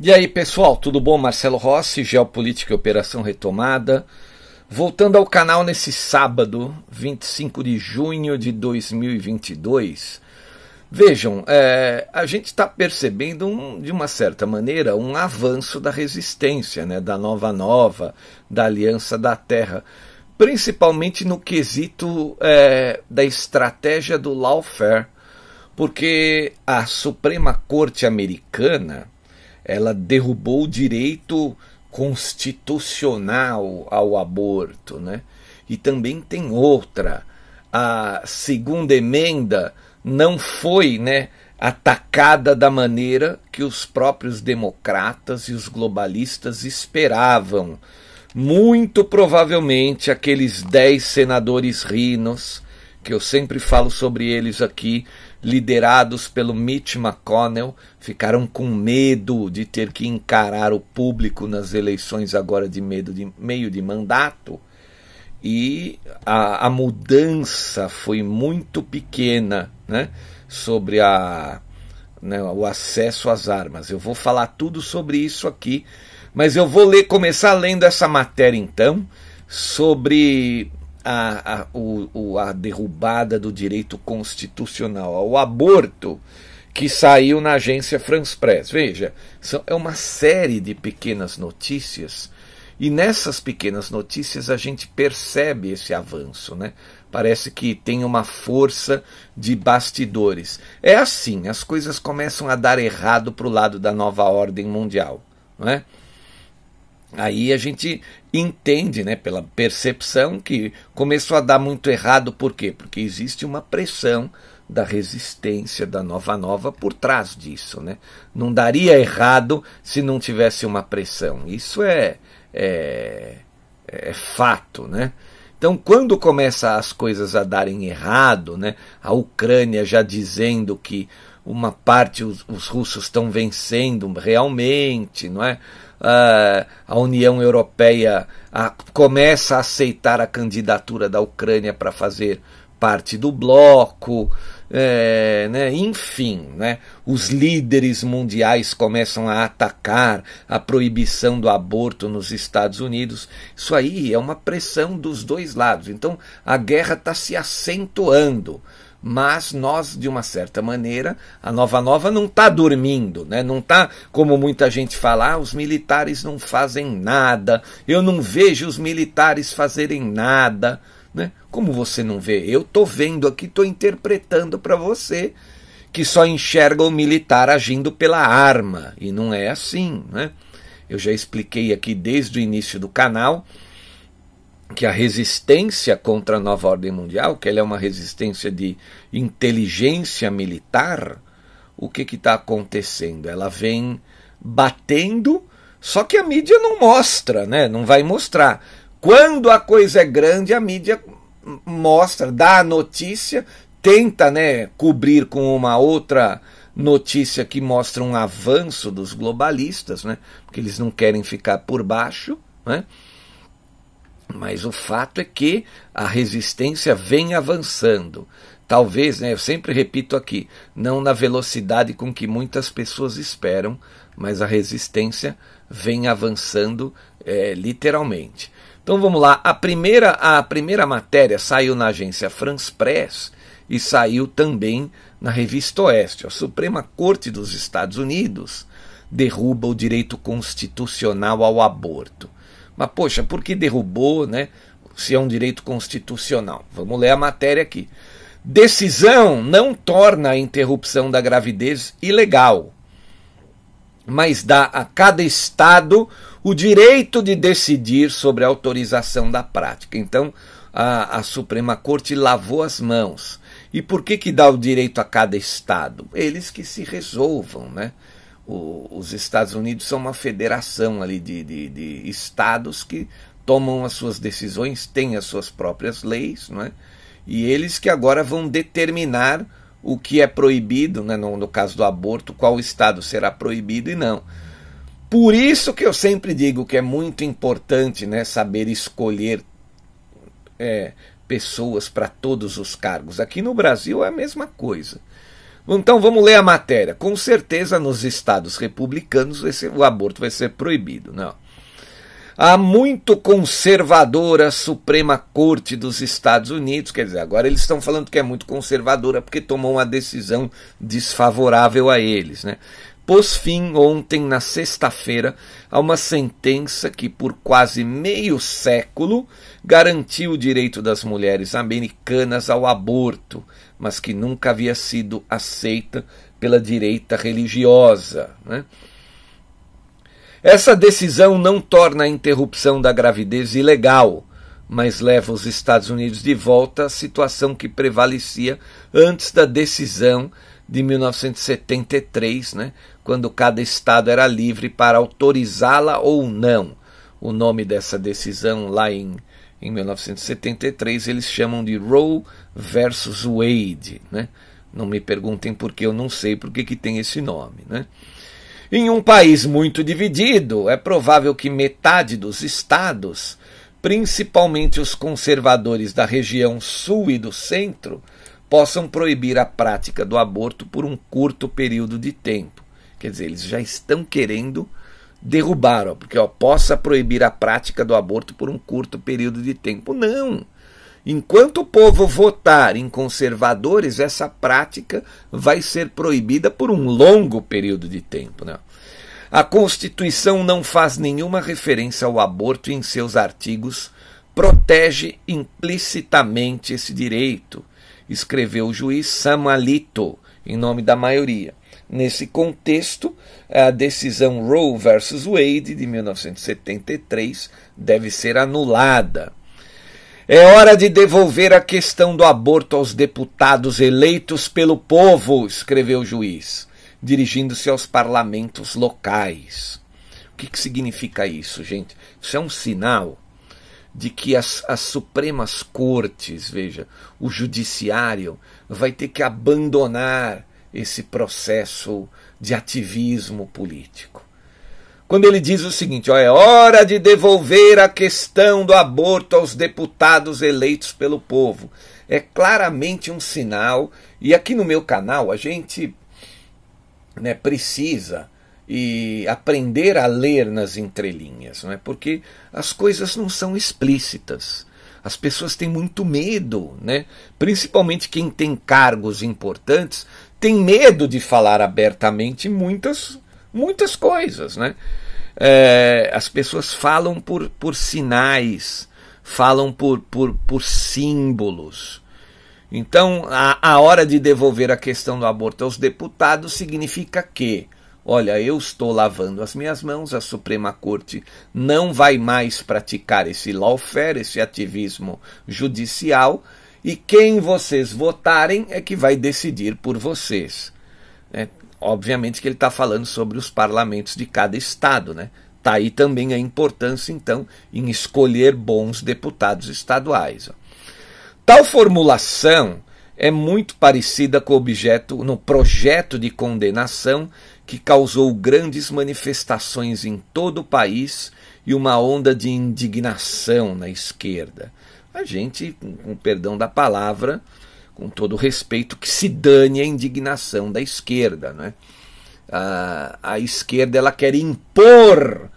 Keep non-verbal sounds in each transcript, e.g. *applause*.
E aí, pessoal, tudo bom? Marcelo Rossi, Geopolítica e Operação Retomada. Voltando ao canal nesse sábado, 25 de junho de 2022. Vejam, é, a gente está percebendo, um, de uma certa maneira, um avanço da resistência, né, da Nova Nova, da Aliança da Terra, principalmente no quesito é, da estratégia do lawfare, porque a Suprema Corte Americana ela derrubou o direito constitucional ao aborto, né? E também tem outra, a segunda emenda não foi, né, atacada da maneira que os próprios democratas e os globalistas esperavam. Muito provavelmente aqueles dez senadores rinos, que eu sempre falo sobre eles aqui, liderados pelo Mitch McConnell, ficaram com medo de ter que encarar o público nas eleições agora de, medo de meio de mandato. E a, a mudança foi muito pequena né, sobre a, né, o acesso às armas. Eu vou falar tudo sobre isso aqui, mas eu vou ler, começar lendo essa matéria então sobre a, a, o, a derrubada do direito constitucional ao aborto que saiu na agência France Press. Veja, são, é uma série de pequenas notícias e nessas pequenas notícias a gente percebe esse avanço, né? Parece que tem uma força de bastidores. É assim, as coisas começam a dar errado para o lado da nova ordem mundial, não é? Aí a gente entende, né, pela percepção, que começou a dar muito errado, por quê? Porque existe uma pressão da resistência da Nova Nova por trás disso. Né? Não daria errado se não tivesse uma pressão. Isso é, é, é fato. Né? Então, quando começa as coisas a darem errado, né, a Ucrânia já dizendo que uma parte os, os russos estão vencendo realmente, não é? Uh, a União Europeia a, começa a aceitar a candidatura da Ucrânia para fazer parte do bloco, é, né, enfim, né, os líderes mundiais começam a atacar a proibição do aborto nos Estados Unidos. Isso aí é uma pressão dos dois lados. Então a guerra está se acentuando mas nós, de uma certa maneira, a Nova Nova não está dormindo, né? não está, como muita gente fala, ah, os militares não fazem nada, eu não vejo os militares fazerem nada. Né? Como você não vê? Eu estou vendo aqui, estou interpretando para você que só enxerga o militar agindo pela arma, e não é assim. Né? Eu já expliquei aqui desde o início do canal que a resistência contra a nova ordem mundial, que ela é uma resistência de inteligência militar, o que está acontecendo? Ela vem batendo, só que a mídia não mostra, né? não vai mostrar. Quando a coisa é grande, a mídia mostra, dá a notícia, tenta né, cobrir com uma outra notícia que mostra um avanço dos globalistas, né? porque eles não querem ficar por baixo. Né? Mas o fato é que a resistência vem avançando. Talvez, né, eu sempre repito aqui, não na velocidade com que muitas pessoas esperam, mas a resistência vem avançando é, literalmente. Então vamos lá, a primeira, a primeira matéria saiu na agência France Press e saiu também na revista Oeste. A Suprema Corte dos Estados Unidos derruba o direito constitucional ao aborto. Mas, poxa, por que derrubou, né? Se é um direito constitucional? Vamos ler a matéria aqui. Decisão não torna a interrupção da gravidez ilegal, mas dá a cada estado o direito de decidir sobre a autorização da prática. Então, a, a Suprema Corte lavou as mãos. E por que, que dá o direito a cada estado? Eles que se resolvam, né? O, os Estados Unidos são uma federação ali de, de, de estados que tomam as suas decisões, têm as suas próprias leis, não é? E eles que agora vão determinar o que é proibido, né, no, no caso do aborto, qual estado será proibido e não. Por isso que eu sempre digo que é muito importante né, saber escolher é, pessoas para todos os cargos. Aqui no Brasil é a mesma coisa. Então vamos ler a matéria. Com certeza nos estados republicanos o aborto vai ser proibido. Não. A muito conservadora Suprema Corte dos Estados Unidos, quer dizer, agora eles estão falando que é muito conservadora porque tomou uma decisão desfavorável a eles, né? Pôs fim ontem, na sexta-feira, a uma sentença que, por quase meio século, garantiu o direito das mulheres americanas ao aborto, mas que nunca havia sido aceita pela direita religiosa. Né? Essa decisão não torna a interrupção da gravidez ilegal, mas leva os Estados Unidos de volta à situação que prevalecia antes da decisão de 1973, né, quando cada estado era livre para autorizá-la ou não. O nome dessa decisão lá em, em 1973 eles chamam de Roe versus Wade. Né? Não me perguntem por que eu não sei por que tem esse nome. Né? Em um país muito dividido, é provável que metade dos estados, principalmente os conservadores da região sul e do centro, possam proibir a prática do aborto por um curto período de tempo. Quer dizer, eles já estão querendo derrubar, ó, porque ó, possa proibir a prática do aborto por um curto período de tempo. Não! Enquanto o povo votar em conservadores, essa prática vai ser proibida por um longo período de tempo. Né? A Constituição não faz nenhuma referência ao aborto e em seus artigos protege implicitamente esse direito, escreveu o juiz Samalito, em nome da maioria. Nesse contexto, a decisão Roe versus Wade de 1973 deve ser anulada. É hora de devolver a questão do aborto aos deputados eleitos pelo povo, escreveu o juiz, dirigindo-se aos parlamentos locais. O que, que significa isso, gente? Isso é um sinal de que as, as Supremas Cortes, veja, o Judiciário, vai ter que abandonar esse processo de ativismo político quando ele diz o seguinte: ó, é hora de devolver a questão do aborto aos deputados eleitos pelo povo. É claramente um sinal, e aqui no meu canal a gente né, precisa e aprender a ler nas entrelinhas, não é? porque as coisas não são explícitas. As pessoas têm muito medo, né? principalmente quem tem cargos importantes, tem medo de falar abertamente muitas muitas coisas, né? É, as pessoas falam por, por sinais, falam por, por, por símbolos. Então, a, a hora de devolver a questão do aborto aos deputados significa que, olha, eu estou lavando as minhas mãos, a Suprema Corte não vai mais praticar esse lawfare, esse ativismo judicial, e quem vocês votarem é que vai decidir por vocês. É, Obviamente que ele está falando sobre os parlamentos de cada estado, né? Está aí também a importância, então, em escolher bons deputados estaduais. Tal formulação é muito parecida com o objeto no projeto de condenação que causou grandes manifestações em todo o país e uma onda de indignação na esquerda. A gente, com perdão da palavra, com todo respeito, que se dane a indignação da esquerda. Né? A, a esquerda ela quer impor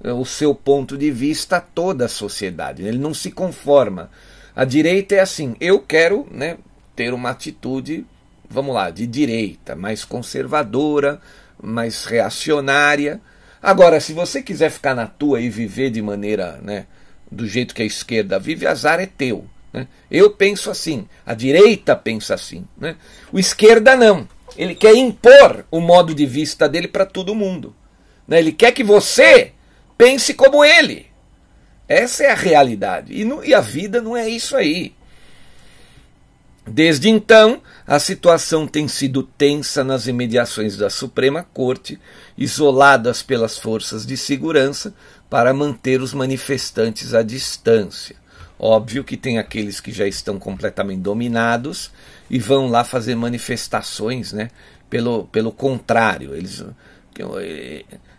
o seu ponto de vista a toda a sociedade. Ele não se conforma. A direita é assim: eu quero né, ter uma atitude, vamos lá, de direita, mais conservadora, mais reacionária. Agora, se você quiser ficar na tua e viver de maneira, né, do jeito que a esquerda vive, azar é teu. Né? Eu penso assim, a direita pensa assim. Né? O esquerda não. Ele quer impor o modo de vista dele para todo mundo. Né? Ele quer que você pense como ele. Essa é a realidade. E, no, e a vida não é isso aí. Desde então, a situação tem sido tensa nas imediações da Suprema Corte, isoladas pelas forças de segurança para manter os manifestantes à distância. Óbvio que tem aqueles que já estão completamente dominados e vão lá fazer manifestações, né? Pelo, pelo contrário, eles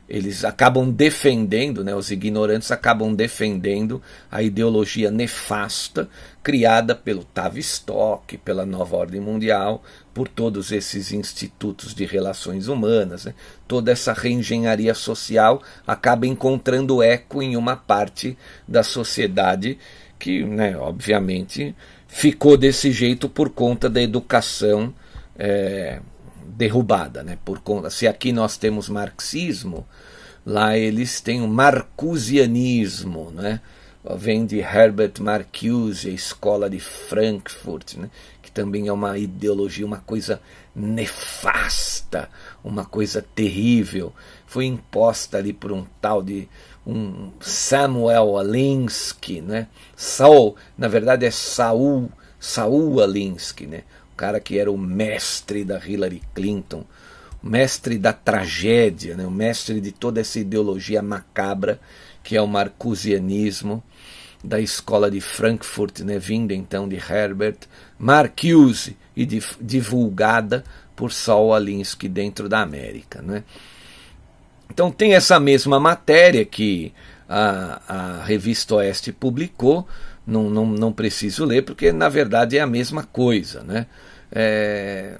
eles acabam defendendo, né, os ignorantes acabam defendendo a ideologia nefasta criada pelo Tavistock, pela Nova Ordem Mundial, por todos esses institutos de relações humanas. Né? Toda essa reengenharia social acaba encontrando eco em uma parte da sociedade que, né, obviamente, ficou desse jeito por conta da educação. É, derrubada, né? Por conta, se aqui nós temos marxismo, lá eles têm o marcusianismo, né? Vem de Herbert Marcuse, a escola de Frankfurt, né? que também é uma ideologia, uma coisa nefasta, uma coisa terrível. Foi imposta ali por um tal de um Samuel Alinsky, né? Saul, na verdade é Saul, Saul Alinsky, né? cara que era o mestre da Hillary Clinton, o mestre da tragédia, né? o mestre de toda essa ideologia macabra que é o marcusianismo da escola de Frankfurt, né? vinda então de Herbert Marcuse e divulgada por Saul Alinsky dentro da América. Né? Então tem essa mesma matéria que a, a revista Oeste publicou, não, não, não preciso ler, porque na verdade é a mesma coisa. Né? é,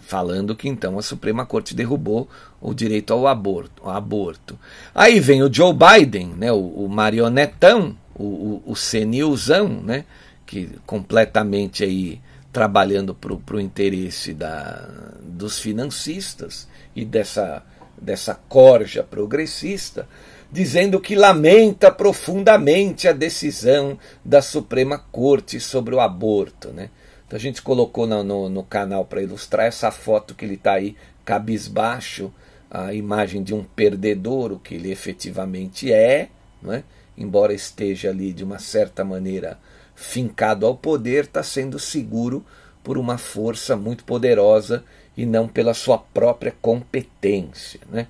falando que então a Suprema Corte derrubou o direito ao aborto. Ao aborto. Aí vem o Joe Biden, né, o, o marionetão, o, o, o senilzão, né, que completamente aí trabalhando para o interesse da, dos financistas e dessa, dessa corja progressista, dizendo que lamenta profundamente a decisão da Suprema Corte sobre o aborto. Né? Então a gente colocou no, no, no canal para ilustrar essa foto que ele está aí cabisbaixo, a imagem de um perdedor, o que ele efetivamente é, né? embora esteja ali de uma certa maneira fincado ao poder, está sendo seguro por uma força muito poderosa e não pela sua própria competência. Né?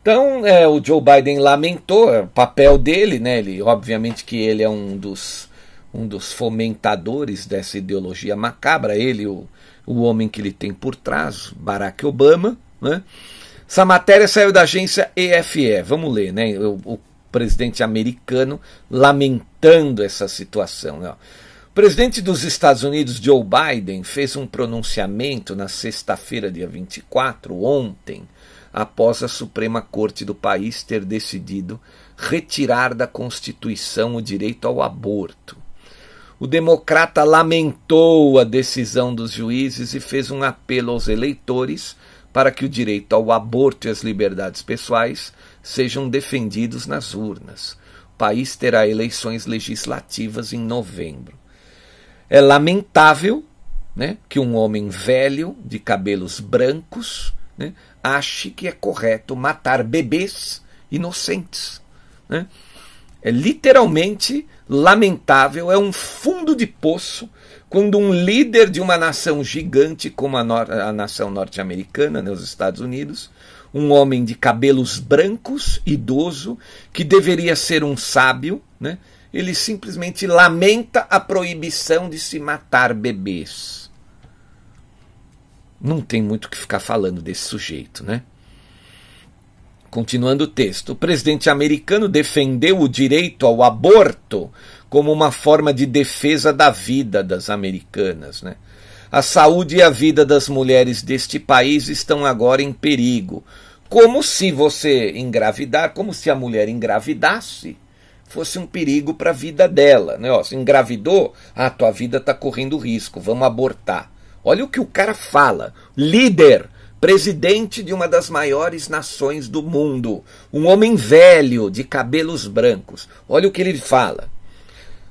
Então, é, o Joe Biden lamentou é, o papel dele, né? ele, obviamente que ele é um dos um dos fomentadores dessa ideologia macabra, ele, o, o homem que ele tem por trás, Barack Obama. Né? Essa matéria saiu da agência EFE, vamos ler, né? o, o presidente americano lamentando essa situação. Né? O presidente dos Estados Unidos, Joe Biden, fez um pronunciamento na sexta-feira, dia 24, ontem, após a Suprema Corte do país ter decidido retirar da Constituição o direito ao aborto. O democrata lamentou a decisão dos juízes e fez um apelo aos eleitores para que o direito ao aborto e as liberdades pessoais sejam defendidos nas urnas. O país terá eleições legislativas em novembro. É lamentável né, que um homem velho, de cabelos brancos, né, ache que é correto matar bebês inocentes. Né? É literalmente lamentável, é um fundo de poço quando um líder de uma nação gigante como a, a nação norte-americana, né, os Estados Unidos, um homem de cabelos brancos, idoso, que deveria ser um sábio, né, ele simplesmente lamenta a proibição de se matar bebês. Não tem muito o que ficar falando desse sujeito, né? Continuando o texto, o presidente americano defendeu o direito ao aborto como uma forma de defesa da vida das americanas. Né? A saúde e a vida das mulheres deste país estão agora em perigo. Como se você engravidar, como se a mulher engravidasse, fosse um perigo para a vida dela. Né? Ó, se engravidou, a ah, tua vida está correndo risco, vamos abortar. Olha o que o cara fala. Líder, presidente de uma das maiores nações do mundo, um homem velho, de cabelos brancos. Olha o que ele fala.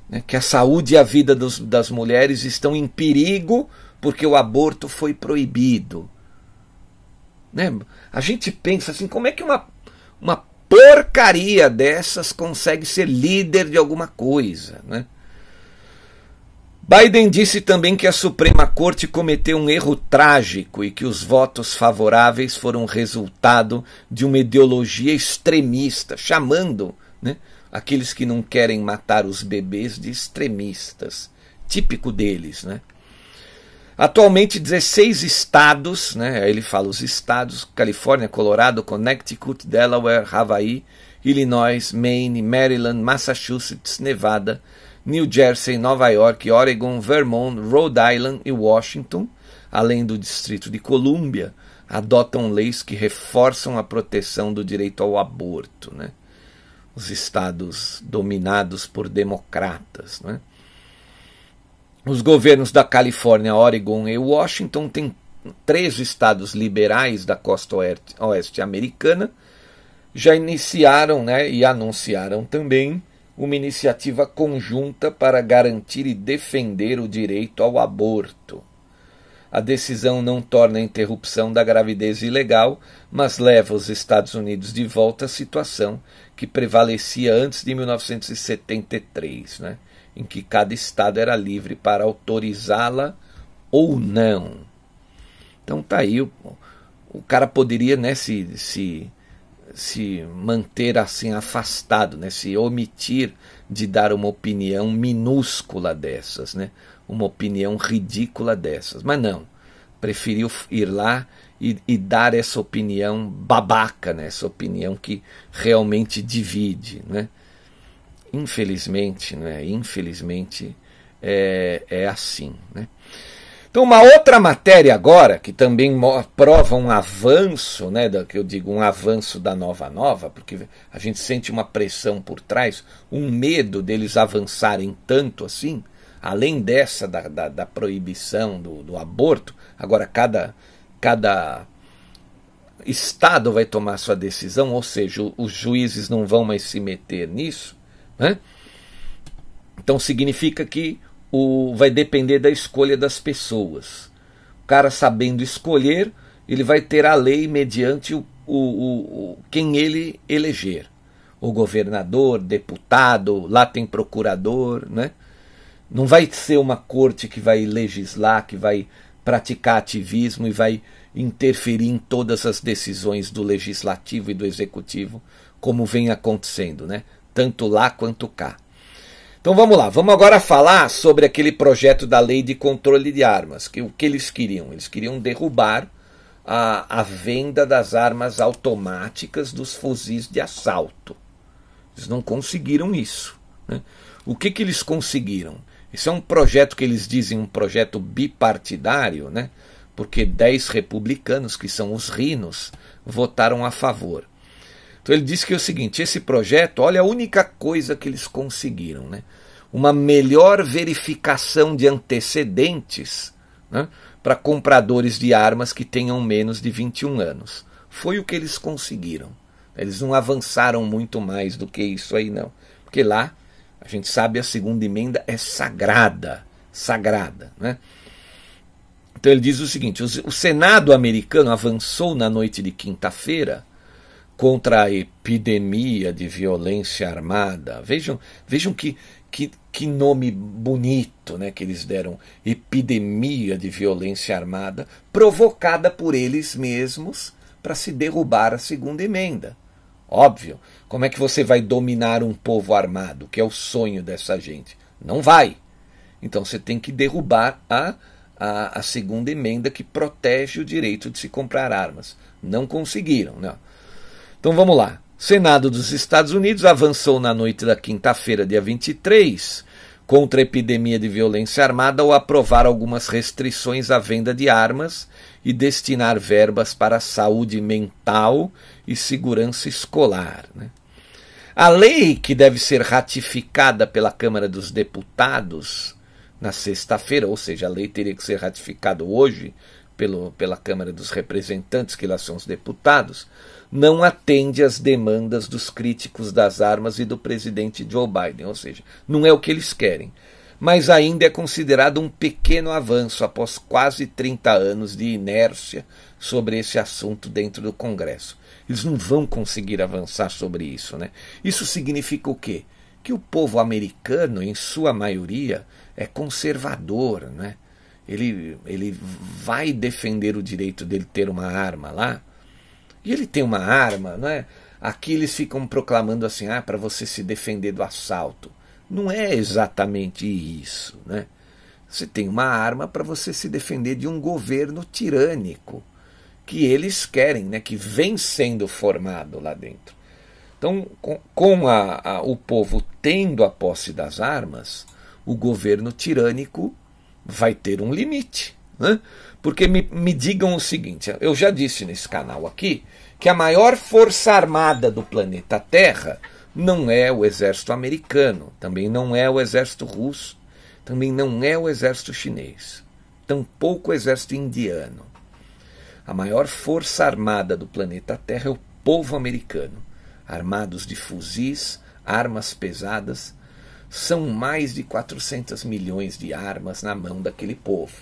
Né? Que a saúde e a vida dos, das mulheres estão em perigo porque o aborto foi proibido. Né? A gente pensa assim, como é que uma, uma porcaria dessas consegue ser líder de alguma coisa? Né? Biden disse também que a Suprema Corte cometeu um erro trágico e que os votos favoráveis foram resultado de uma ideologia extremista, chamando né, aqueles que não querem matar os bebês de extremistas, típico deles. Né? Atualmente, 16 estados, né, ele fala os estados, Califórnia, Colorado, Connecticut, Delaware, Hawaii, Illinois, Maine, Maryland, Massachusetts, Nevada, New Jersey, Nova York, Oregon, Vermont, Rhode Island e Washington, além do Distrito de Colômbia, adotam leis que reforçam a proteção do direito ao aborto. Né? Os estados dominados por democratas. Né? Os governos da Califórnia, Oregon e Washington têm três estados liberais da costa oeste, americana, já iniciaram né, e anunciaram também uma iniciativa conjunta para garantir e defender o direito ao aborto. A decisão não torna a interrupção da gravidez ilegal, mas leva os Estados Unidos de volta à situação que prevalecia antes de 1973. Né? em que cada estado era livre para autorizá-la ou não. Então tá aí, o, o cara poderia né, se, se, se manter assim afastado, né, se omitir de dar uma opinião minúscula dessas, né, uma opinião ridícula dessas. Mas não, preferiu ir lá e, e, dar essa opinião babaca, né? essa opinião que realmente divide. Né? Infelizmente, né? Infelizmente é, é assim, né? Então, uma outra matéria agora, que também prova um avanço, né, que eu digo um avanço da Nova Nova, porque a gente sente uma pressão por trás, um medo deles avançarem tanto assim, além dessa da, da, da proibição do, do aborto, agora cada, cada Estado vai tomar sua decisão, ou seja, os juízes não vão mais se meter nisso. Né? Então significa que o, vai depender da escolha das pessoas. O cara sabendo escolher, ele vai ter a lei mediante o, o, o, quem ele eleger. O governador, deputado, lá tem procurador, né? Não vai ser uma corte que vai legislar, que vai praticar ativismo e vai interferir em todas as decisões do legislativo e do executivo, como vem acontecendo, né? tanto lá quanto cá. Então vamos lá, vamos agora falar sobre aquele projeto da lei de controle de armas. Que o que eles queriam? Eles queriam derrubar a, a venda das armas automáticas dos fuzis de assalto. Eles não conseguiram isso. Né? O que, que eles conseguiram? Esse é um projeto que eles dizem um projeto bipartidário, né? porque 10 republicanos, que são os rinos, votaram a favor. Então ele disse que é o seguinte: esse projeto, olha a única coisa que eles conseguiram, né? Uma melhor verificação de antecedentes né, para compradores de armas que tenham menos de 21 anos. Foi o que eles conseguiram. Eles não avançaram muito mais do que isso aí, não. Porque lá, a gente sabe, a segunda emenda é sagrada. Sagrada. Né? Então ele diz o seguinte: o Senado americano avançou na noite de quinta-feira contra a epidemia de violência armada. Vejam, vejam que, que, que nome bonito né, que eles deram: epidemia de violência armada, provocada por eles mesmos para se derrubar a segunda emenda. Óbvio, como é que você vai dominar um povo armado, que é o sonho dessa gente? Não vai. Então você tem que derrubar a, a, a segunda emenda que protege o direito de se comprar armas. Não conseguiram. Não. Então vamos lá. Senado dos Estados Unidos avançou na noite da quinta-feira, dia 23, contra a epidemia de violência armada ao aprovar algumas restrições à venda de armas e destinar verbas para a saúde mental e segurança escolar. Né? A lei que deve ser ratificada pela Câmara dos Deputados na sexta-feira, ou seja, a lei teria que ser ratificada hoje pelo, pela Câmara dos Representantes, que lá são os deputados, não atende às demandas dos críticos das armas e do presidente Joe Biden, ou seja, não é o que eles querem. Mas ainda é considerado um pequeno avanço após quase 30 anos de inércia sobre esse assunto dentro do Congresso. Eles não vão conseguir avançar sobre isso. Né? Isso significa o quê? Que o povo americano, em sua maioria, é conservador. Né? Ele, ele vai defender o direito dele ter uma arma lá. E ele tem uma arma, não é? Aqui eles ficam proclamando assim, ah, para você se defender do assalto. Não é exatamente isso, né? Você tem uma arma para você se defender de um governo tirânico que eles querem, né, que vem sendo formado lá dentro. Então, com, a, a, o povo tendo a posse das armas, o governo tirânico vai ter um limite. Né? Porque me, me digam o seguinte: eu já disse nesse canal aqui que a maior força armada do planeta Terra não é o exército americano, também não é o exército russo, também não é o exército chinês, tampouco o exército indiano. A maior força armada do planeta Terra é o povo americano, armados de fuzis, armas pesadas. São mais de 400 milhões de armas na mão daquele povo.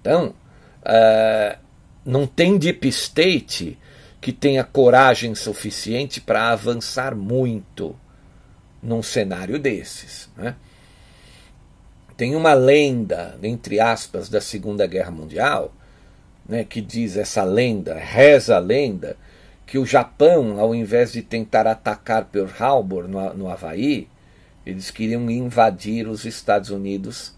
Então, uh, não tem deep state que tenha coragem suficiente para avançar muito num cenário desses. Né? Tem uma lenda, entre aspas, da Segunda Guerra Mundial, né, que diz essa lenda, reza a lenda, que o Japão, ao invés de tentar atacar Pearl Harbor no, no Havaí, eles queriam invadir os Estados Unidos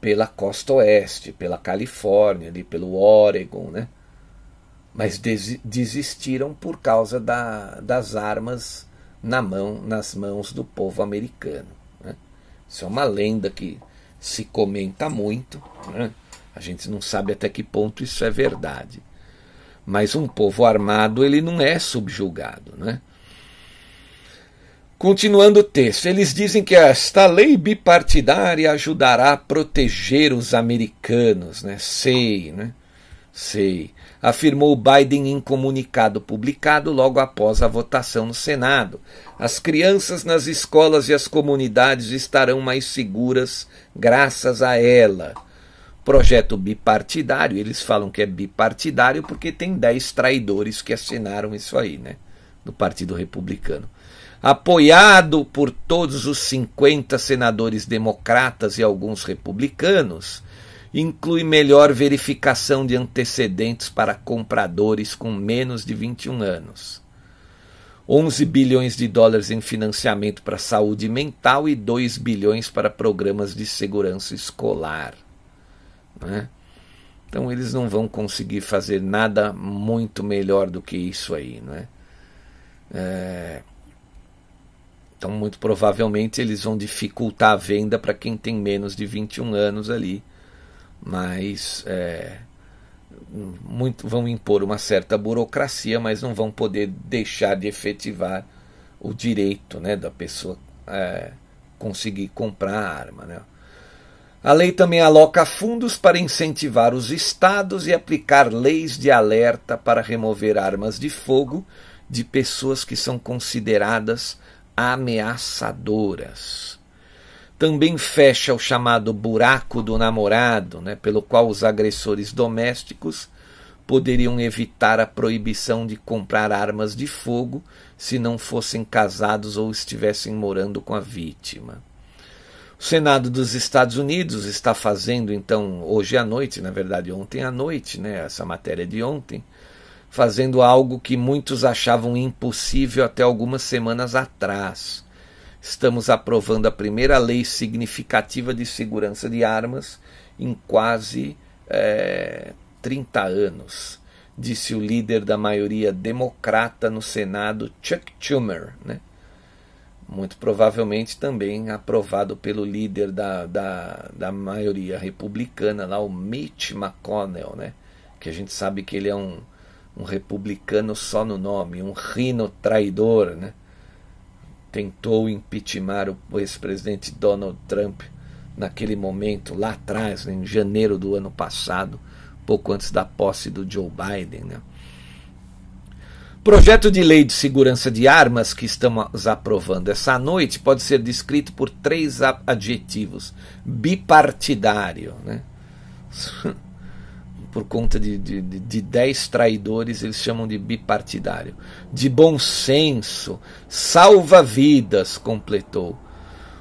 pela costa oeste, pela Califórnia, ali pelo Oregon, né? Mas des desistiram por causa da, das armas na mão, nas mãos do povo americano. Né? Isso é uma lenda que se comenta muito. Né? A gente não sabe até que ponto isso é verdade. Mas um povo armado ele não é subjugado, né? Continuando o texto, eles dizem que esta lei bipartidária ajudará a proteger os americanos, né? Sei, né? Sei. Afirmou Biden em comunicado publicado logo após a votação no Senado. As crianças nas escolas e as comunidades estarão mais seguras graças a ela projeto bipartidário, eles falam que é bipartidário porque tem 10 traidores que assinaram isso aí, né? Do Partido Republicano. Apoiado por todos os 50 senadores democratas e alguns republicanos, inclui melhor verificação de antecedentes para compradores com menos de 21 anos. 11 bilhões de dólares em financiamento para saúde mental e 2 bilhões para programas de segurança escolar. Né? Então eles não vão conseguir fazer nada muito melhor do que isso aí. Né? É... Então, muito provavelmente, eles vão dificultar a venda para quem tem menos de 21 anos ali. Mas é, muito, vão impor uma certa burocracia, mas não vão poder deixar de efetivar o direito né, da pessoa é, conseguir comprar a arma. Né? A lei também aloca fundos para incentivar os estados e aplicar leis de alerta para remover armas de fogo de pessoas que são consideradas ameaçadoras. Também fecha o chamado buraco do namorado, né, pelo qual os agressores domésticos poderiam evitar a proibição de comprar armas de fogo se não fossem casados ou estivessem morando com a vítima. O Senado dos Estados Unidos está fazendo, então, hoje à noite, na verdade, ontem à noite, né, essa matéria de ontem, fazendo algo que muitos achavam impossível até algumas semanas atrás. Estamos aprovando a primeira lei significativa de segurança de armas em quase é, 30 anos. disse o líder da maioria democrata no Senado, Chuck Schumer, né? muito provavelmente também aprovado pelo líder da, da, da maioria republicana, lá, o Mitch McConnell, né? que a gente sabe que ele é um, um republicano só no nome, um rino traidor. Né? Tentou impeachment o ex-presidente Donald Trump naquele momento, lá atrás, né? em janeiro do ano passado, pouco antes da posse do Joe Biden. Né? Projeto de lei de segurança de armas que estamos aprovando essa noite pode ser descrito por três adjetivos: bipartidário, né? *laughs* por conta de, de, de dez traidores, eles chamam de bipartidário. De bom senso, salva vidas, completou.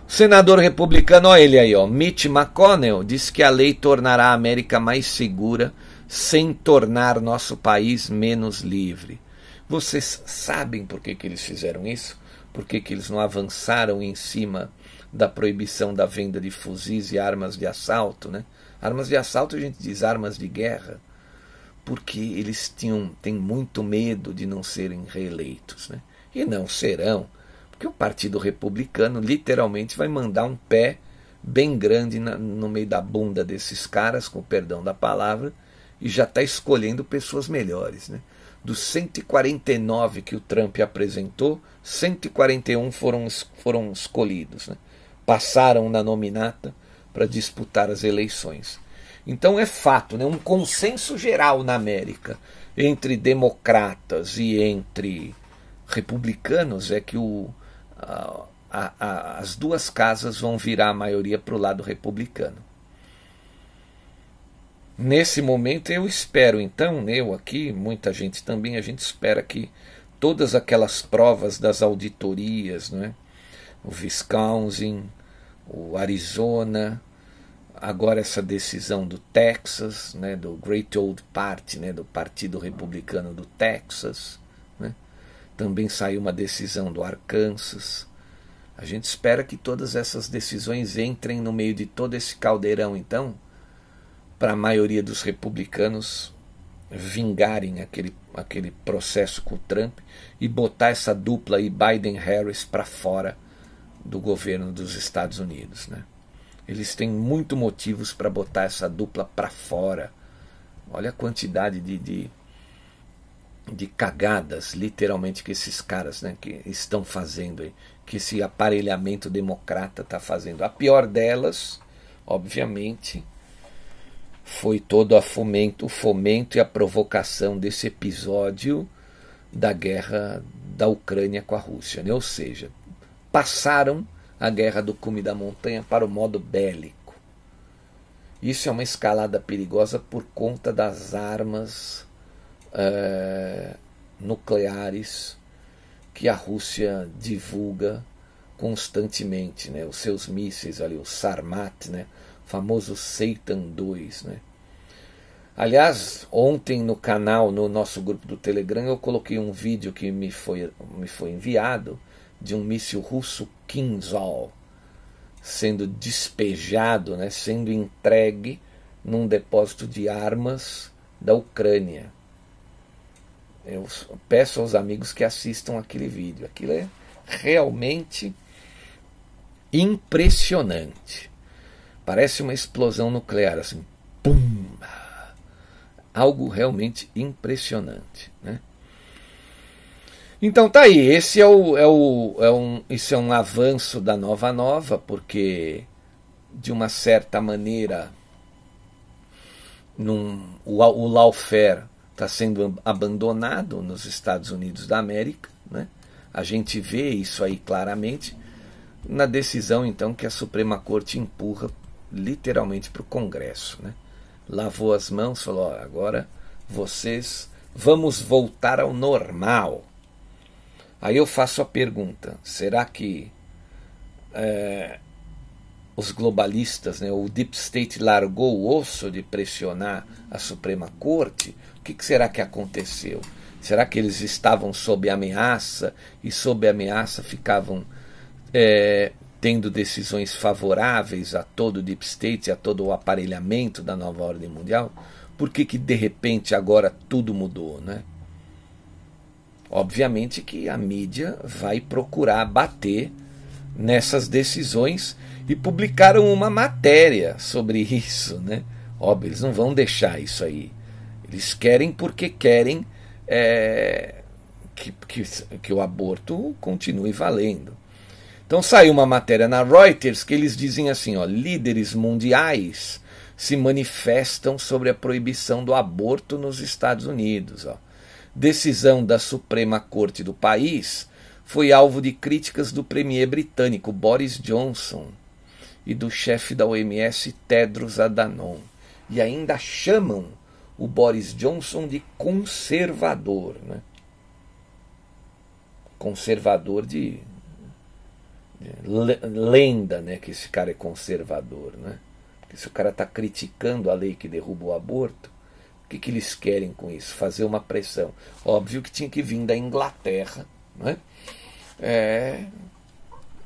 O senador republicano, olha ele aí, ó, Mitch McConnell, disse que a lei tornará a América mais segura sem tornar nosso país menos livre. Vocês sabem por que, que eles fizeram isso? Por que, que eles não avançaram em cima da proibição da venda de fuzis e armas de assalto? Né? Armas de assalto a gente diz armas de guerra, porque eles tinham, têm muito medo de não serem reeleitos. Né? E não serão, porque o Partido Republicano literalmente vai mandar um pé bem grande na, no meio da bunda desses caras, com o perdão da palavra, e já está escolhendo pessoas melhores. Né? Dos 149 que o Trump apresentou, 141 foram, foram escolhidos. Né? Passaram na nominata para disputar as eleições. Então é fato, né? um consenso geral na América entre democratas e entre republicanos é que o, a, a, as duas casas vão virar a maioria para o lado republicano. Nesse momento eu espero, então, eu aqui, muita gente também, a gente espera que todas aquelas provas das auditorias, não é? o Wisconsin, o Arizona, agora essa decisão do Texas, né, do Great Old Party, né, do Partido Republicano do Texas, né? também saiu uma decisão do Arkansas. A gente espera que todas essas decisões entrem no meio de todo esse caldeirão, então, para a maioria dos republicanos vingarem aquele, aquele processo com o Trump e botar essa dupla aí, Biden-Harris, para fora do governo dos Estados Unidos. Né? Eles têm muito motivos para botar essa dupla para fora. Olha a quantidade de, de, de, cagadas, literalmente, que esses caras né, que estão fazendo aí, que esse aparelhamento democrata está fazendo. A pior delas, obviamente, foi todo fomento, o fomento e a provocação desse episódio da guerra da Ucrânia com a Rússia. Né? Ou seja, passaram a guerra do cume da montanha para o modo bélico. Isso é uma escalada perigosa por conta das armas é, nucleares que a Rússia divulga constantemente, né? os seus mísseis ali, o Sarmat, né? famoso Satan 2, né? Aliás, ontem no canal, no nosso grupo do Telegram, eu coloquei um vídeo que me foi, me foi enviado de um míssil russo Kinzhal sendo despejado, né, sendo entregue num depósito de armas da Ucrânia. Eu peço aos amigos que assistam aquele vídeo. Aquilo é realmente impressionante. Parece uma explosão nuclear, assim, pum! Algo realmente impressionante, né? Então tá aí, esse é o, é o é um, é um avanço da nova nova, porque de uma certa maneira num, o, o lawfare está sendo abandonado nos Estados Unidos da América, né? A gente vê isso aí claramente na decisão então que a Suprema Corte empurra literalmente para o Congresso. Né? Lavou as mãos, falou: agora vocês vamos voltar ao normal. Aí eu faço a pergunta: será que é, os globalistas, né, o Deep State largou o osso de pressionar a Suprema Corte? O que, que será que aconteceu? Será que eles estavam sob ameaça e sob ameaça ficavam é, tendo decisões favoráveis a todo o deep state, a todo o aparelhamento da nova ordem mundial, por que, que de repente agora tudo mudou, né? Obviamente que a mídia vai procurar bater nessas decisões e publicaram uma matéria sobre *laughs* isso, né? Óbvio, eles não vão deixar isso aí. Eles querem porque querem é, que, que, que o aborto continue valendo. Então saiu uma matéria na Reuters que eles dizem assim: ó, líderes mundiais se manifestam sobre a proibição do aborto nos Estados Unidos. Ó. Decisão da Suprema Corte do país foi alvo de críticas do premier britânico Boris Johnson e do chefe da OMS Tedros Adhanom. E ainda chamam o Boris Johnson de conservador. Né? Conservador de lenda, né, que esse cara é conservador, né? Porque se o cara está criticando a lei que derruba o aborto, o que, que eles querem com isso? Fazer uma pressão. Óbvio que tinha que vir da Inglaterra, né? É,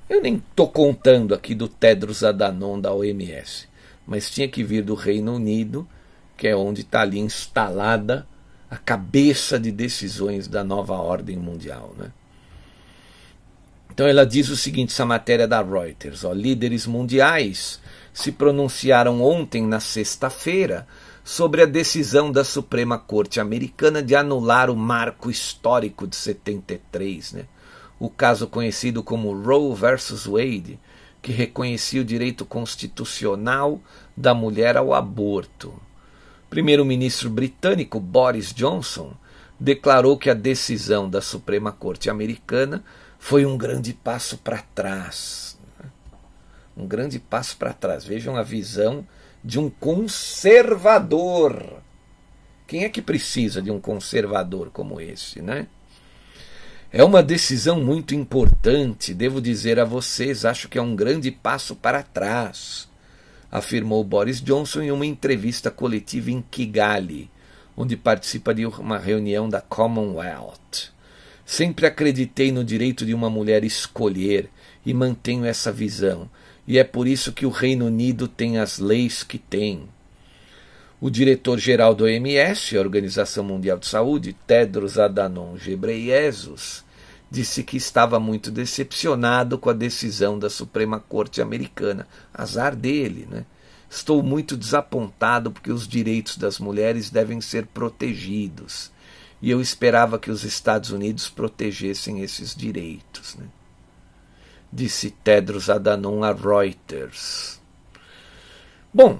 eu nem estou contando aqui do Tedros Adhanom da OMS, mas tinha que vir do Reino Unido, que é onde está ali instalada a cabeça de decisões da nova ordem mundial, né? Então ela diz o seguinte, essa matéria da Reuters, ó, líderes mundiais se pronunciaram ontem, na sexta-feira, sobre a decisão da Suprema Corte Americana de anular o marco histórico de 73, né? o caso conhecido como Roe versus Wade, que reconhecia o direito constitucional da mulher ao aborto. Primeiro-ministro britânico Boris Johnson declarou que a decisão da Suprema Corte Americana foi um grande passo para trás. Um grande passo para trás. Vejam a visão de um conservador. Quem é que precisa de um conservador como esse, né? É uma decisão muito importante, devo dizer a vocês, acho que é um grande passo para trás, afirmou Boris Johnson em uma entrevista coletiva em Kigali, onde participa de uma reunião da Commonwealth. Sempre acreditei no direito de uma mulher escolher e mantenho essa visão, e é por isso que o Reino Unido tem as leis que tem. O diretor-geral do OMS, a Organização Mundial de Saúde, Tedros Adhanom Ghebreyesus, disse que estava muito decepcionado com a decisão da Suprema Corte Americana. Azar dele, né? Estou muito desapontado porque os direitos das mulheres devem ser protegidos e eu esperava que os Estados Unidos protegessem esses direitos. Né? Disse Tedros Adhanom a Reuters. Bom,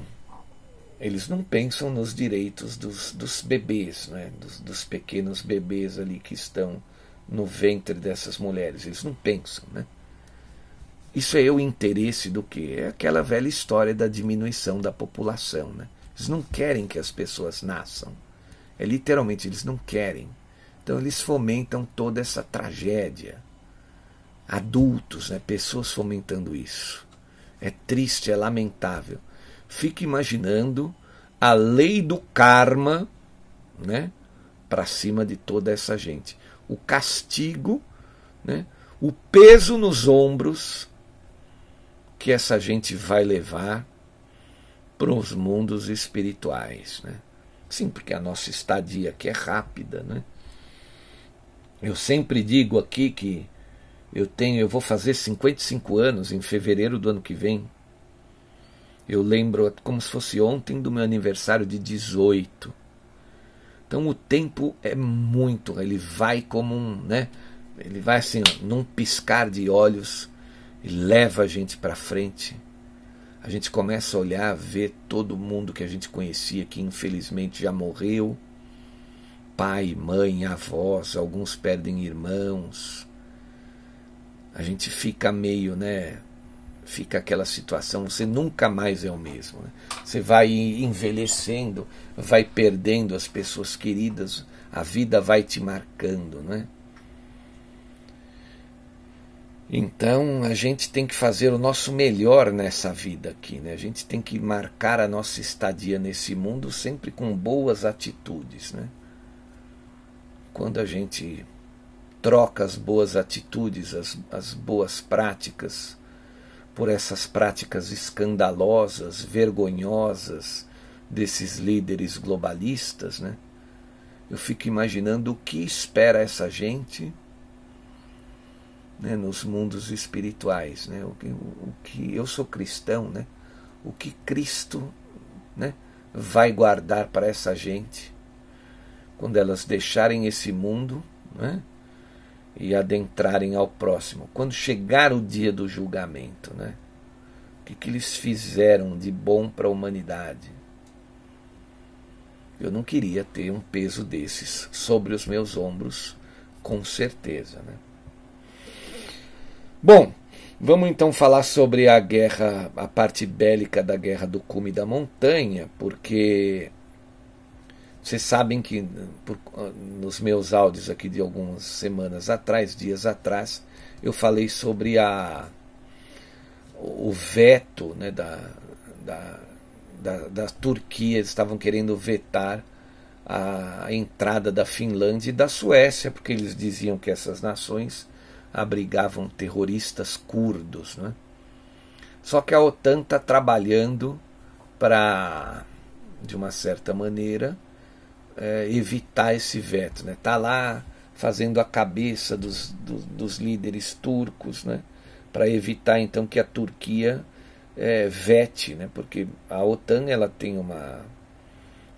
eles não pensam nos direitos dos, dos bebês, né? dos, dos pequenos bebês ali que estão no ventre dessas mulheres. Eles não pensam, né? Isso é o interesse do que? É aquela velha história da diminuição da população, né? Eles não querem que as pessoas nasçam. É literalmente, eles não querem. Então eles fomentam toda essa tragédia. Adultos, né, pessoas fomentando isso. É triste, é lamentável. Fique imaginando a lei do karma, né, para cima de toda essa gente. O castigo, né, o peso nos ombros que essa gente vai levar para os mundos espirituais, né? Sim, porque a nossa estadia aqui é rápida, né? Eu sempre digo aqui que eu tenho, eu vou fazer 55 anos em fevereiro do ano que vem. Eu lembro como se fosse ontem do meu aniversário de 18. Então o tempo é muito, ele vai como um, né? Ele vai assim, num piscar de olhos e leva a gente para frente a gente começa a olhar, ver todo mundo que a gente conhecia que infelizmente já morreu. Pai, mãe, avós, alguns perdem irmãos. A gente fica meio, né? Fica aquela situação, você nunca mais é o mesmo. Né? Você vai envelhecendo, vai perdendo as pessoas queridas, a vida vai te marcando, né? Então a gente tem que fazer o nosso melhor nessa vida aqui, né? A gente tem que marcar a nossa estadia nesse mundo sempre com boas atitudes, né? Quando a gente troca as boas atitudes, as, as boas práticas por essas práticas escandalosas, vergonhosas desses líderes globalistas, né? Eu fico imaginando o que espera essa gente né, nos mundos espirituais, né? O que, o que eu sou cristão, né? O que Cristo, né, vai guardar para essa gente quando elas deixarem esse mundo, né? E adentrarem ao próximo. Quando chegar o dia do julgamento, né? O que, que eles fizeram de bom para a humanidade? Eu não queria ter um peso desses sobre os meus ombros, com certeza. Né? Bom, vamos então falar sobre a guerra, a parte bélica da guerra do cume da montanha, porque vocês sabem que por, nos meus áudios aqui de algumas semanas atrás, dias atrás, eu falei sobre a, o veto né, da, da da, da Turquia, eles estavam querendo vetar a, entrada da Finlândia e da Suécia, porque eles diziam que essas nações abrigavam terroristas curdos. Né? Só que a OTAN está trabalhando para, de uma certa maneira, é, evitar esse veto. Está né? Tá lá fazendo a cabeça dos, dos, dos líderes turcos né? para evitar então que a Turquia é, vete, né? porque a OTAN ela tem uma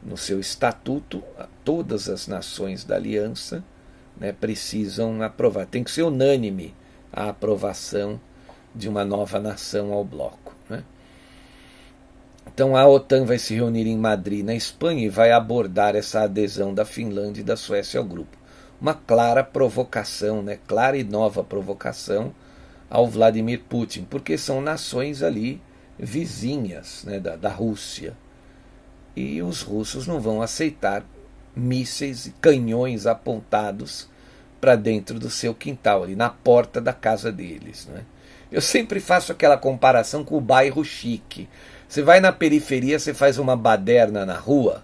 no seu estatuto todas as nações da aliança né, precisam aprovar. Tem que ser unânime a aprovação de uma nova nação ao bloco. Então a OTAN vai se reunir em Madrid, na Espanha, e vai abordar essa adesão da Finlândia e da Suécia ao grupo. Uma clara provocação, né, clara e nova provocação ao Vladimir Putin, porque são nações ali vizinhas né, da, da Rússia. E os russos não vão aceitar mísseis e canhões apontados para dentro do seu quintal, ali na porta da casa deles. Né? Eu sempre faço aquela comparação com o bairro chique. Você vai na periferia, você faz uma baderna na rua,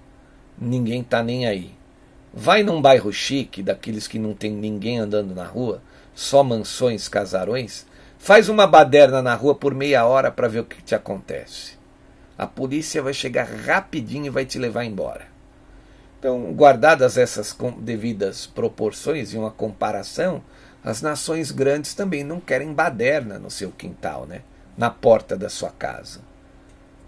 ninguém está nem aí. Vai num bairro chique, daqueles que não tem ninguém andando na rua, só mansões, casarões, Faz uma baderna na rua por meia hora para ver o que te acontece. A polícia vai chegar rapidinho e vai te levar embora. Então, guardadas essas devidas proporções e uma comparação, as nações grandes também não querem baderna no seu quintal, né? na porta da sua casa.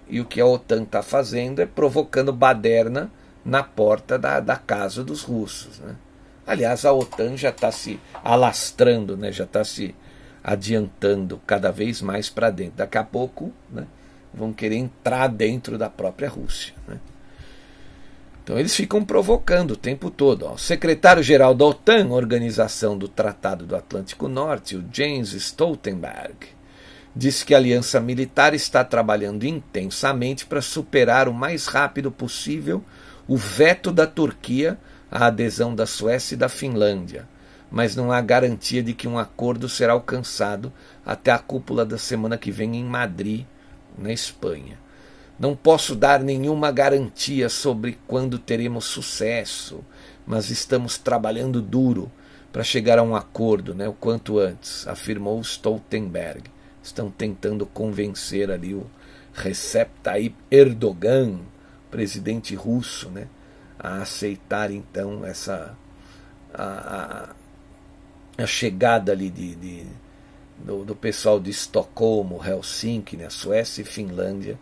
E o que a OTAN está fazendo é provocando baderna na porta da, da casa dos russos. Né? Aliás, a OTAN já está se alastrando, né? já está se adiantando cada vez mais para dentro. Daqui a pouco né, vão querer entrar dentro da própria Rússia. Né? Então eles ficam provocando o tempo todo. Ó. O secretário-geral da OTAN, Organização do Tratado do Atlântico Norte, o James Stoltenberg, disse que a aliança militar está trabalhando intensamente para superar o mais rápido possível o veto da Turquia à adesão da Suécia e da Finlândia mas não há garantia de que um acordo será alcançado até a cúpula da semana que vem em Madrid, na Espanha. Não posso dar nenhuma garantia sobre quando teremos sucesso, mas estamos trabalhando duro para chegar a um acordo, né, o quanto antes, afirmou Stoltenberg. Estão tentando convencer ali o Recep Tayyip Erdogan, presidente russo, né, a aceitar então essa a, a chegada ali de, de do, do, pessoal de Estocolmo, Helsinki, né, Suécia e Finlândia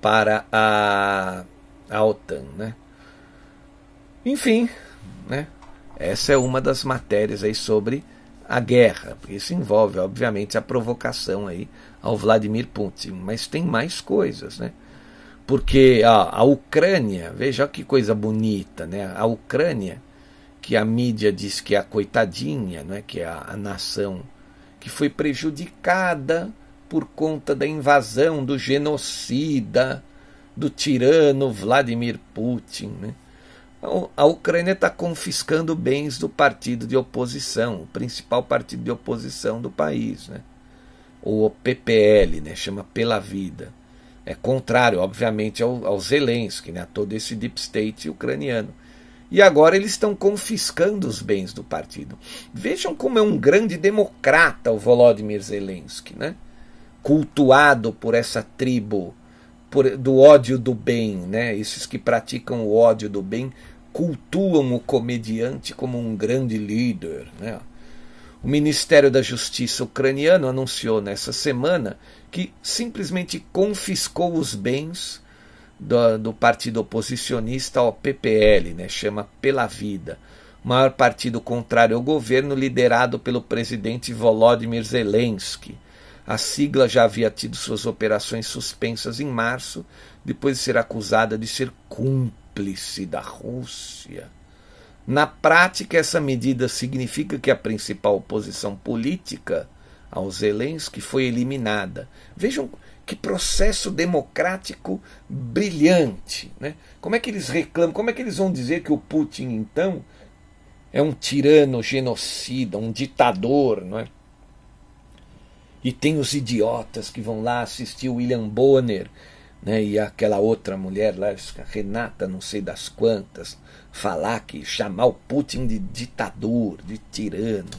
para a, a OTAN. Né? Enfim, né, essa é uma das matérias aí sobre a guerra, isso envolve, obviamente, a provocação aí ao Vladimir Putin, mas tem mais coisas, né? Porque a, a Ucrânia, veja que coisa bonita, né? A Ucrânia que a mídia diz que é a coitadinha, né, que é a, a nação que foi prejudicada por conta da invasão do genocida, do tirano Vladimir Putin. Né? A Ucrânia está confiscando bens do partido de oposição, o principal partido de oposição do país, né? o PPL, né? chama Pela Vida. É contrário, obviamente, ao, ao Zelensky, né? a todo esse deep state ucraniano. E agora eles estão confiscando os bens do partido. Vejam como é um grande democrata o Volodymyr Zelensky, né? cultuado por essa tribo por, do ódio do bem, né? Esses que praticam o ódio do bem cultuam o comediante como um grande líder, né? O Ministério da Justiça ucraniano anunciou nessa semana que simplesmente confiscou os bens do, do partido oposicionista ao PPL, né? Chama Pela Vida maior partido contrário ao governo, liderado pelo presidente Volodymyr Zelensky. A sigla já havia tido suas operações suspensas em março, depois de ser acusada de ser cúmplice da Rússia. Na prática, essa medida significa que a principal oposição política ao Zelensky foi eliminada. Vejam que processo democrático brilhante. Né? Como é que eles reclamam? Como é que eles vão dizer que o Putin, então, é um tirano genocida, um ditador, não é? E tem os idiotas que vão lá assistir o William Bonner, né, e aquela outra mulher lá, Renata, não sei das quantas, falar que chamar o Putin de ditador, de tirano,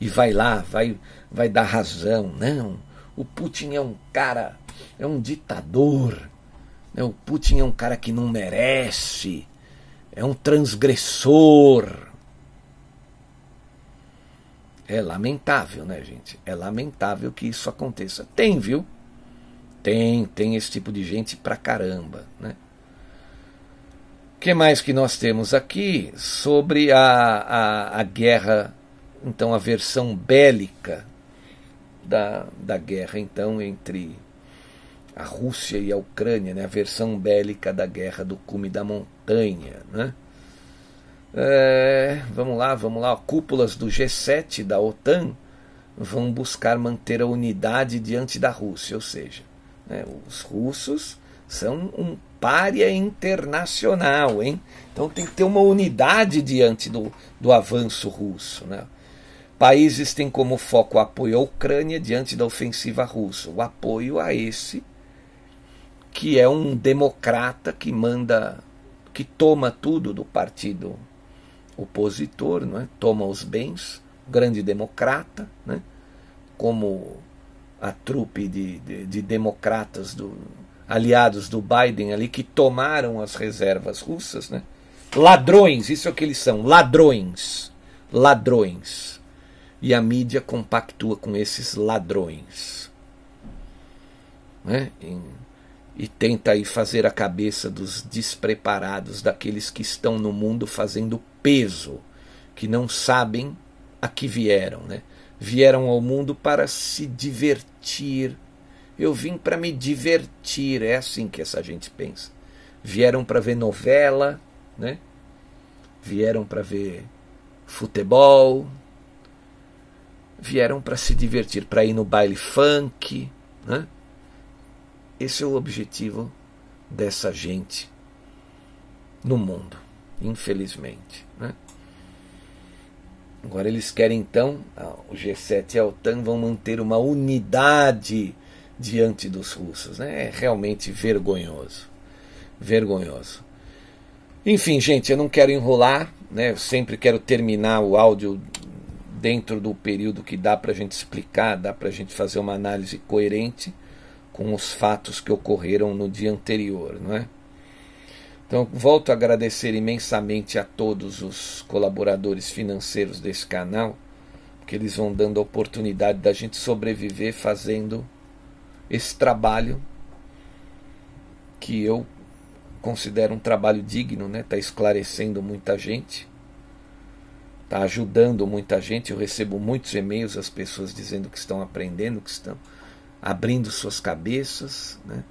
e vai lá, vai, vai dar razão. Não, o Putin é um cara, é um ditador. Né, o Putin é um cara que não merece, é um transgressor. É lamentável, né, gente? É lamentável que isso aconteça. Tem, viu? Tem, tem esse tipo de gente pra caramba, né? O que mais que nós temos aqui sobre a, a, a guerra, então a versão bélica da, da guerra, então, entre a Rússia e a Ucrânia, né? a versão bélica da guerra do cume da montanha, né? É, vamos lá, vamos lá. Cúpulas do G7 da OTAN vão buscar manter a unidade diante da Rússia, ou seja, né, os russos são um pária internacional, hein? Então tem que ter uma unidade diante do, do avanço russo, né? Países têm como foco o apoio à Ucrânia diante da ofensiva russa, o apoio a esse que é um democrata que manda, que toma tudo do partido opositor, não é? toma os bens, grande democrata, né? como a trupe de, de, de democratas do, aliados do Biden ali que tomaram as reservas russas, né? Ladrões, isso é o que eles são, ladrões, ladrões. E a mídia compactua com esses ladrões. Né? e tenta aí fazer a cabeça dos despreparados, daqueles que estão no mundo fazendo peso, que não sabem a que vieram, né? Vieram ao mundo para se divertir. Eu vim para me divertir, é assim que essa gente pensa. Vieram para ver novela, né? Vieram para ver futebol, vieram para se divertir, para ir no baile funk, né? Esse é o objetivo dessa gente no mundo, infelizmente. Né? Agora eles querem então, o G7 e a OTAN vão manter uma unidade diante dos russos. Né? É realmente vergonhoso. Vergonhoso. Enfim, gente, eu não quero enrolar, né? eu sempre quero terminar o áudio dentro do período que dá para a gente explicar, dá para a gente fazer uma análise coerente com os fatos que ocorreram no dia anterior, não é? Então, volto a agradecer imensamente a todos os colaboradores financeiros desse canal, porque eles vão dando a oportunidade da gente sobreviver fazendo esse trabalho que eu considero um trabalho digno, né? Tá esclarecendo muita gente, tá ajudando muita gente. Eu recebo muitos e-mails as pessoas dizendo que estão aprendendo, que estão abrindo suas cabeças, né,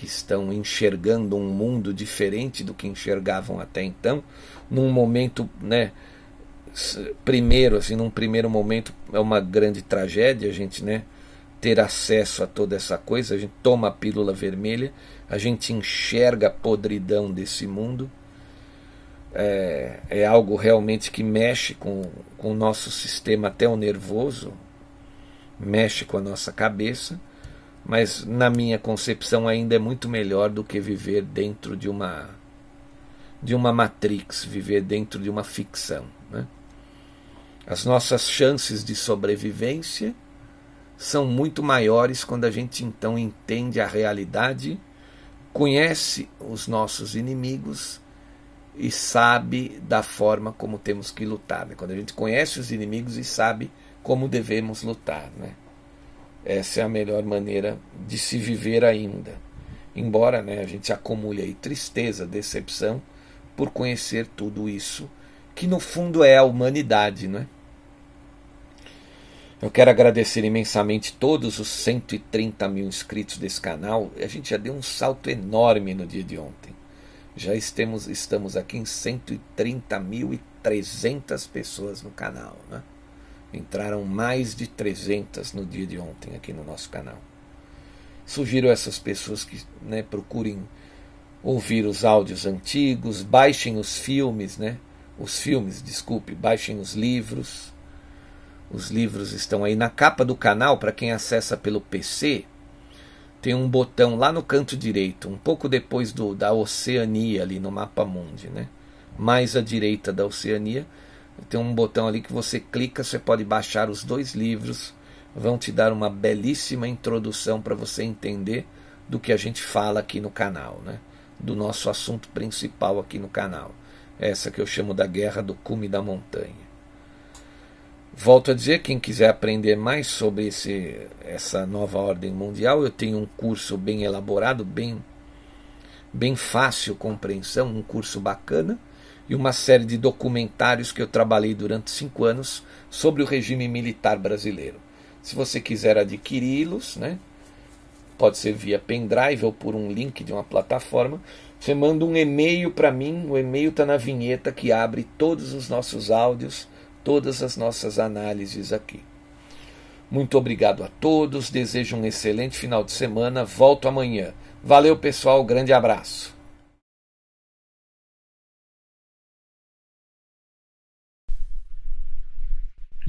que estão enxergando um mundo diferente do que enxergavam até então, num momento, né, primeiro, assim, num primeiro momento é uma grande tragédia a gente, né, ter acesso a toda essa coisa, a gente toma a pílula vermelha, a gente enxerga a podridão desse mundo, é, é algo realmente que mexe com, com o nosso sistema até o nervoso, mexe com a nossa cabeça, mas na minha concepção ainda é muito melhor do que viver dentro de uma de uma matrix, viver dentro de uma ficção. Né? As nossas chances de sobrevivência são muito maiores quando a gente então entende a realidade, conhece os nossos inimigos e sabe da forma como temos que lutar. Né? Quando a gente conhece os inimigos e sabe como devemos lutar. Né? Essa é a melhor maneira de se viver ainda. Embora né, a gente acumule aí tristeza, decepção por conhecer tudo isso, que no fundo é a humanidade, não é? Eu quero agradecer imensamente todos os 130 mil inscritos desse canal. A gente já deu um salto enorme no dia de ontem. Já estamos, estamos aqui em 130.300 pessoas no canal. Né? Entraram mais de 300 no dia de ontem aqui no nosso canal. Sugiro a essas pessoas que né, procurem ouvir os áudios antigos, baixem os filmes, né? Os filmes, desculpe, baixem os livros os livros estão aí na capa do canal, para quem acessa pelo PC. Tem um botão lá no canto direito, um pouco depois do da Oceania ali no mapa mundi, né? Mais à direita da Oceania, tem um botão ali que você clica, você pode baixar os dois livros, vão te dar uma belíssima introdução para você entender do que a gente fala aqui no canal, né? Do nosso assunto principal aqui no canal. Essa que eu chamo da guerra do cume da montanha. Volto a dizer, quem quiser aprender mais sobre esse, essa nova ordem mundial, eu tenho um curso bem elaborado, bem, bem fácil compreensão, um curso bacana, e uma série de documentários que eu trabalhei durante cinco anos sobre o regime militar brasileiro. Se você quiser adquiri-los, né, pode ser via pendrive ou por um link de uma plataforma, você manda um e-mail para mim, o e-mail está na vinheta que abre todos os nossos áudios todas as nossas análises aqui. Muito obrigado a todos, desejo um excelente final de semana, volto amanhã. Valeu, pessoal, grande abraço.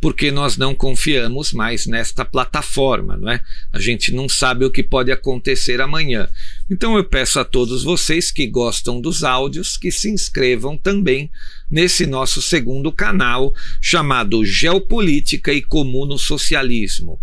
porque nós não confiamos mais nesta plataforma, não é? A gente não sabe o que pode acontecer amanhã. Então eu peço a todos vocês que gostam dos áudios que se inscrevam também nesse nosso segundo canal chamado Geopolítica e Comuno Socialismo.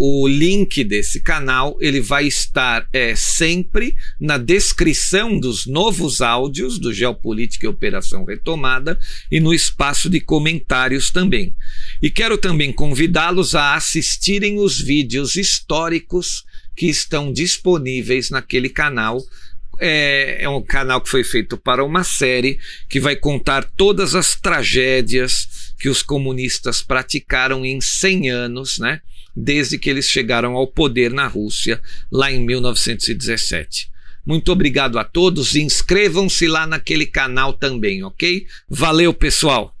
O link desse canal ele vai estar é, sempre na descrição dos novos áudios do Geopolítica e Operação Retomada e no espaço de comentários também. E quero também convidá-los a assistirem os vídeos históricos que estão disponíveis naquele canal é, é, um canal que foi feito para uma série que vai contar todas as tragédias que os comunistas praticaram em 100 anos, né? Desde que eles chegaram ao poder na Rússia, lá em 1917. Muito obrigado a todos e inscrevam-se lá naquele canal também, ok? Valeu, pessoal!